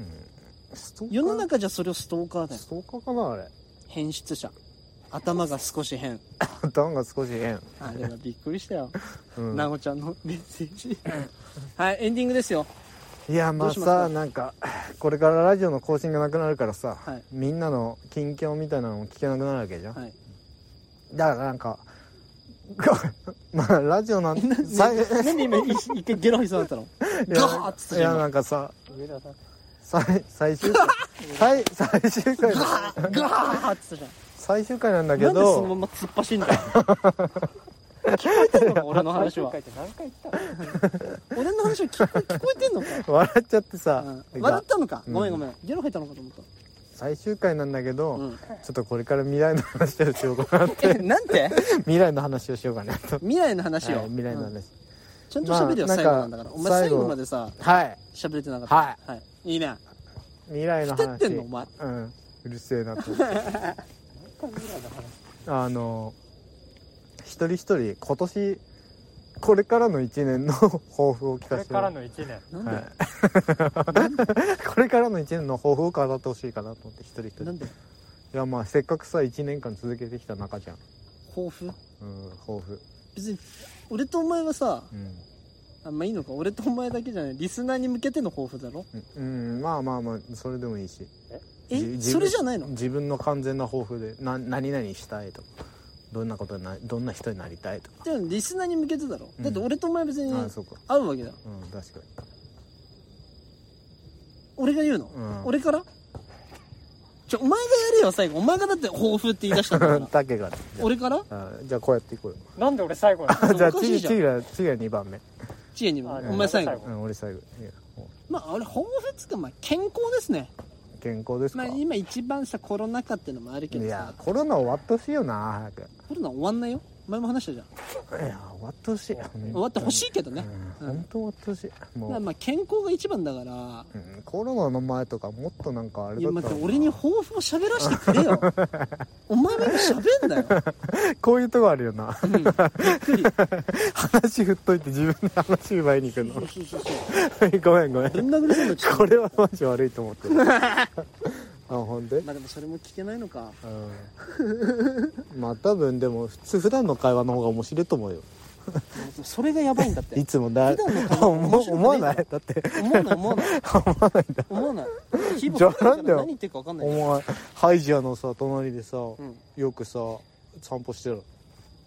ストーカー？世の中じゃそれをストーカーだよ。ストーカーかなあれ。変質者。頭が少し変。頭が少し変。あれはびっくりしたよ。うん。なごちゃんのメッセージ。はいエンディングですよ。いやまあさなんかこれからラジオの更新がなくなるからさ、はい。みんなの近況みたいなのも聞けなくなるわけじゃん、はいだからなんか まあラジオなんてなんで今一一回ゲロ吐きそうになったの？いやガーッつったいやじゃんなんかさ上田さん。最最終回最最終回ガーガーっつった。じゃん最終回なんだけなんでそのまどま突っ走んだよ？聞こえてんのか？俺の話は。最終回って何回言ったの？俺の話は聞こ聞こえてんのか、笑っちゃってさ、うん、笑ったのか？うん。ごめんごめん。ゲロ吐いたのかと思っ最終回なんだけど、た、うん、ちょっとこれから未来の話をしようかなっ えてなんて？未来の話をしようかなと。未来の話を、はい未来の話、うん。ちゃんと喋るよ、まあ最後なんだから。お前最最後後までさはい。喋れてなかった。はい、はい、いいね。未来の話。ってんのお前。うん。うるせえなと あの一人一人今年これからの1年の 抱負を聞こかせてれからの1年。なんで、はい、これからの1年の抱負を語ってほしいかなと思って一人一人。いなんで？やまあせっかくさ1年間続けてきた中じゃん。抱負？うん抱負。別に俺とお前はさうん。あまあいいのか。俺とお前だけじゃない。リスナーに向けての抱負だろ？うん、うんまあまあまあそれでもいいし。え？じそれじゃないの？自分の完全な抱負でな何々したいとかどんなことになどんな人になりたいとか。でもリスナーに向けてだろ、うん。だって俺とお前別に会うわけだ。うん確か俺が言うの、うん。俺から？ちょお前がやれよ最後。お前がだって抱負って言い出したんだかにら。竹が俺から？あじゃあこうやっていこうよ。なんで俺最後じゃあおかしいじゃん。次次が次が2番目。知恵にもあお前最後。うん俺最後。まあ俺抱負っつうかまあ健康ですね健康ですか、まあ今一番さコロナ禍ってのもあるけどいやさコロナ終わってほしいよな早コロナ終わんないよ前も話したじゃん。くいや終わってほしい終わってほしいけどね、うん本当終わってほしいもう、まあまあ健康が一番だから。うんコロナの前とかもっとなんかあれいやだったの待って俺に抱負を喋らせてくれよ。お前も今喋んだよ、こういうとこあるよな。うん、びっくり。話振っといて自分で話奪いに行くの。そうそうそうそう。ごめんごめん。これはマジ悪いと思ってる あほんで？まあでもそれも聞けないのか。うん。まあ多分でも普通普段の会話の方が面白いと思うよ。それがやばいんだって。いつもだ普段の会話思面白く思わない。だって。思わない思わない思わない。んだ思わない？日じゃあ々なんだよ。何言ってるか分かんないお前ハイジアのさ隣でさ、ん。よくさ散歩してる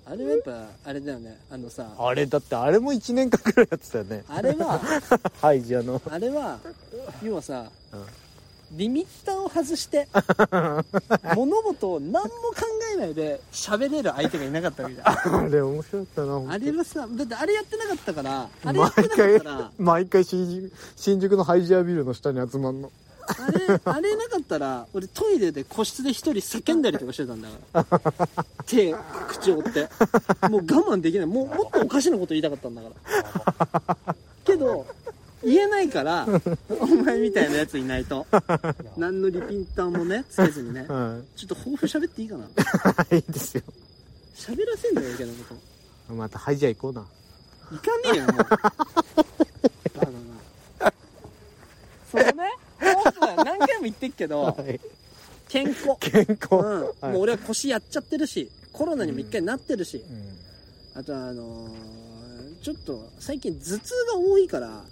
あれはやっぱあれだよね。あのさあれだってあれも1年間くらいやってたよね。あれは ハイジアの。あれは要はさ、うんリミッターを外して 物事を何も考えないで喋れる相手がいなかったわけじゃん。あれ面白かったなあれはさだってあれやってなかったからあれや毎ってなか回ったら。毎回新宿のハイジアビルの下に集まんの。あれあれなかったら俺トイレで個室で一人叫んだりとかしてたんだから。手口折って。もう我慢できない。もうもっとおかしなこと言いたかったんだから。けど言えないからお前みたいなやついないと。何のリピーターもねつけずにね。うんちょっと抱負喋っていいかな。いいですよ。喋らせんだよ余計なこまたハイジア行こうな。と行かねえよもう。バカな。そのね抱負は何回も言ってっけどはい。健康。健康、うん、はい。もう俺は腰やっちゃってるしコロナにも一回なってるし、うん。あとはあのーちょっと最近頭痛が多いからあ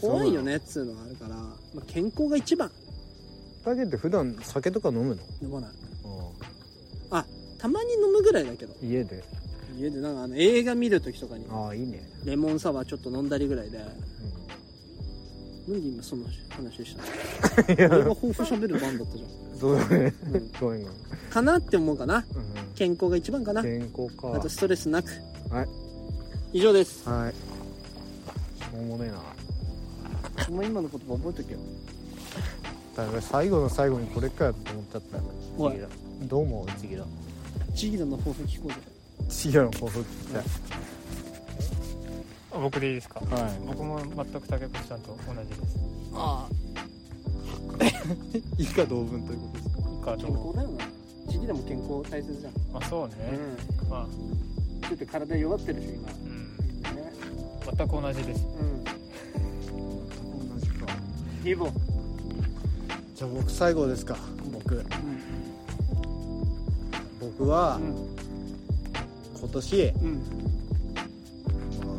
怖いよねっつうのがあるから、まあ、健康が一番。だけど普段酒とか飲むの？飲まない。あたまに飲むぐらいだけど。家で。家でなんかあの映画見る時とかに。ああいいね、レモンサワーちょっと飲んだりぐらいで。なん。で今その話したの。俺が抱負喋る番だったじそうだね、うん。ごめんごめん、ゃんかなって思うかな。う、健康が一番かな。ん健康か。あとストレスなく。はい。以上です。はい。しょうもねえなお前今の言葉覚えとけよ。だから最後の最後にこれかよって思っちゃった。よおい。チギラどう思う？チギラチギラの抱負聞こうぜ。チギラの抱負聞きたい。あ僕でいいですか？はい。僕も全く竹越さんと同じです。ああ。以下同文ということですか？以下健どう康だよな。チギラも健康大切じゃん。まあそうね、まあ。うんちょっと体弱ってるし今。うん。ね。全く同じです。うんリボじゃあ僕最後ですか僕。うん。僕は今年、うん。ま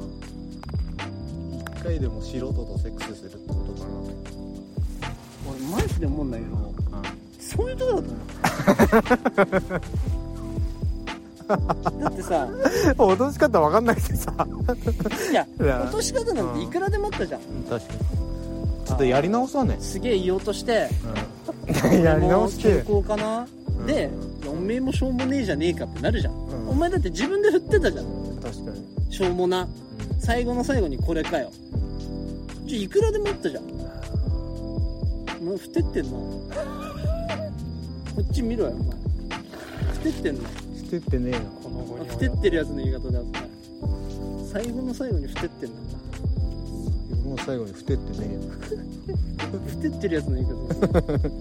あ、一回でも素人とセックスするってことかな。俺マジで思うんだけどそういうとこだと思う。だってさ 脅し方分かんなくてさ。いや いや。落とし方なんていくらでもあったじゃん。確かにちょっとやり直そうね。すげえ言おうとして やり直して。健康かな、うん。でいやおめえもしょうもねえじゃねえかってなるじゃん、ん。お前だって自分で振ってたじゃん。確かに、しょうもな。最後の最後にこれかよ。ちょいくらでもあったじゃん。お前ふてってんなこっち見ろよお前。ふてってんなしてってねえよ。この後にふてってるやつの言い方だよそれ最後の最後にふてってんなもう最後にふてってね。ふてってるやつの言い方。だよ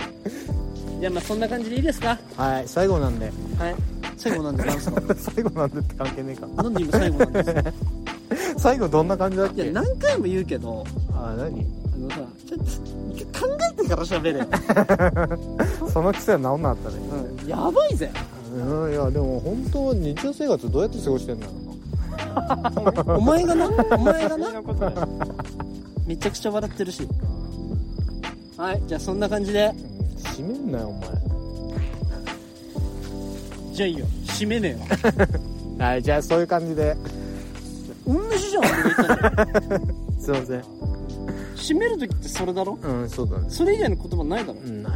じゃあまあそんな感じでいいですか？はい最後なんで。はい。最後なんでなんすか？最後なんでって関係ねえか。なんで今最後なんですか？最後どんな感じだっいやけ何回も言うけど。あ何？あのさちょっと一回考えてから喋れ、その癖は治んなかったね。うん、やばいぜ。うんいやでも本当日常生活どうやって過ごしてんだろお前がな？お前がな？めちゃくちゃ笑ってるし。はいじゃあそんな感じで。閉めんなよおじゃあいいよ。締めね前 はいじゃあそういう感じで。えよ同じじゃん俺が言ったの。すいません。締める時ってそれだろ？うんそうだね。それ以外の言葉ないだろ？うんない。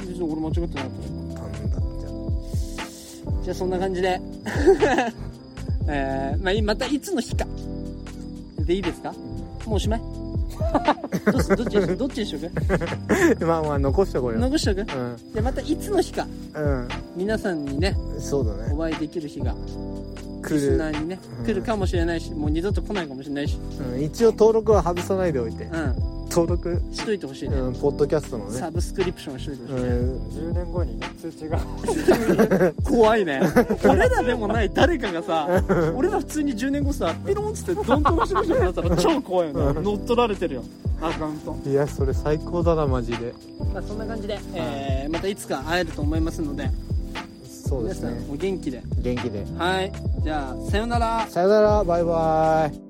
別に俺間違ってないと思う。なんだじゃじゃあそんな感じで。えー、まあいまたいつの日か。でいいですか？もうおしまいどうすどっちにしどっちにしようか？あ まあまあ残しとこうよ。残しとく？うん。じゃあまたいつの日か？うん。皆さんにねそうだね。お会いできる日が来リスナる、ーにね、うん。来るかもしれないしもう二度と来ないかもしれないし。うん、一応登録は外さないでおいて。うん登録、しといてほしいね、うん、ポッドキャストのね。サブスクリプションしといてほしい、ね。うん10年後にね通知が。怖いね。俺らでもない誰かがさ俺ら普通に10年後さピロンっつってドンと面白い人になったら超怖いよね。乗っ取られてるよ。アカウント。いやそれ最高だなマジで。まあそんな感じで、えーまたいつか会えると思いますので。皆さんそうですね。お元気で。元気で。はい。じゃあさよなら。さよなら。バイバイ